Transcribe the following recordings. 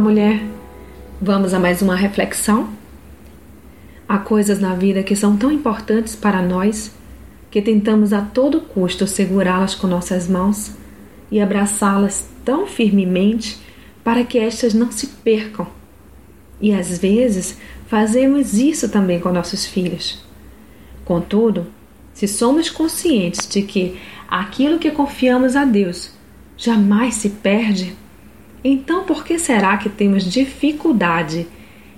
mulher. Vamos a mais uma reflexão? Há coisas na vida que são tão importantes para nós que tentamos a todo custo segurá-las com nossas mãos e abraçá-las tão firmemente para que estas não se percam. E às vezes fazemos isso também com nossos filhos. Contudo, se somos conscientes de que aquilo que confiamos a Deus jamais se perde, então por que será que temos dificuldade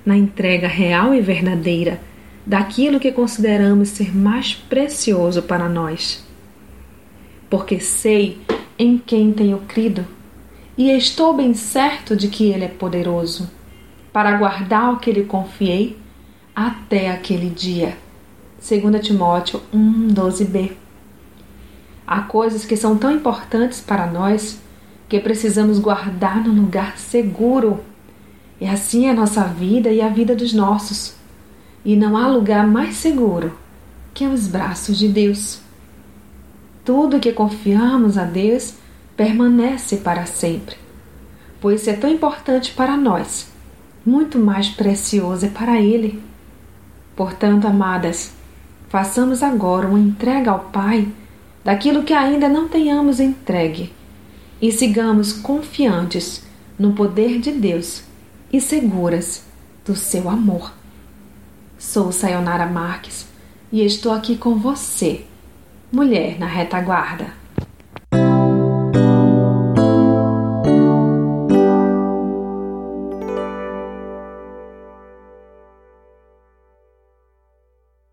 na entrega real e verdadeira daquilo que consideramos ser mais precioso para nós? Porque sei em quem tenho crido e estou bem certo de que Ele é poderoso para guardar o que lhe confiei até aquele dia. 2 Timóteo 1, 12b. Há coisas que são tão importantes para nós que precisamos guardar num lugar seguro. E assim é a nossa vida e a vida dos nossos. E não há lugar mais seguro que os braços de Deus. Tudo que confiamos a Deus permanece para sempre, pois é tão importante para nós, muito mais precioso é para Ele. Portanto, amadas, façamos agora uma entrega ao Pai daquilo que ainda não tenhamos entregue e sigamos confiantes no poder de Deus e seguras do seu amor. Sou Sayonara Marques e estou aqui com você, mulher na retaguarda.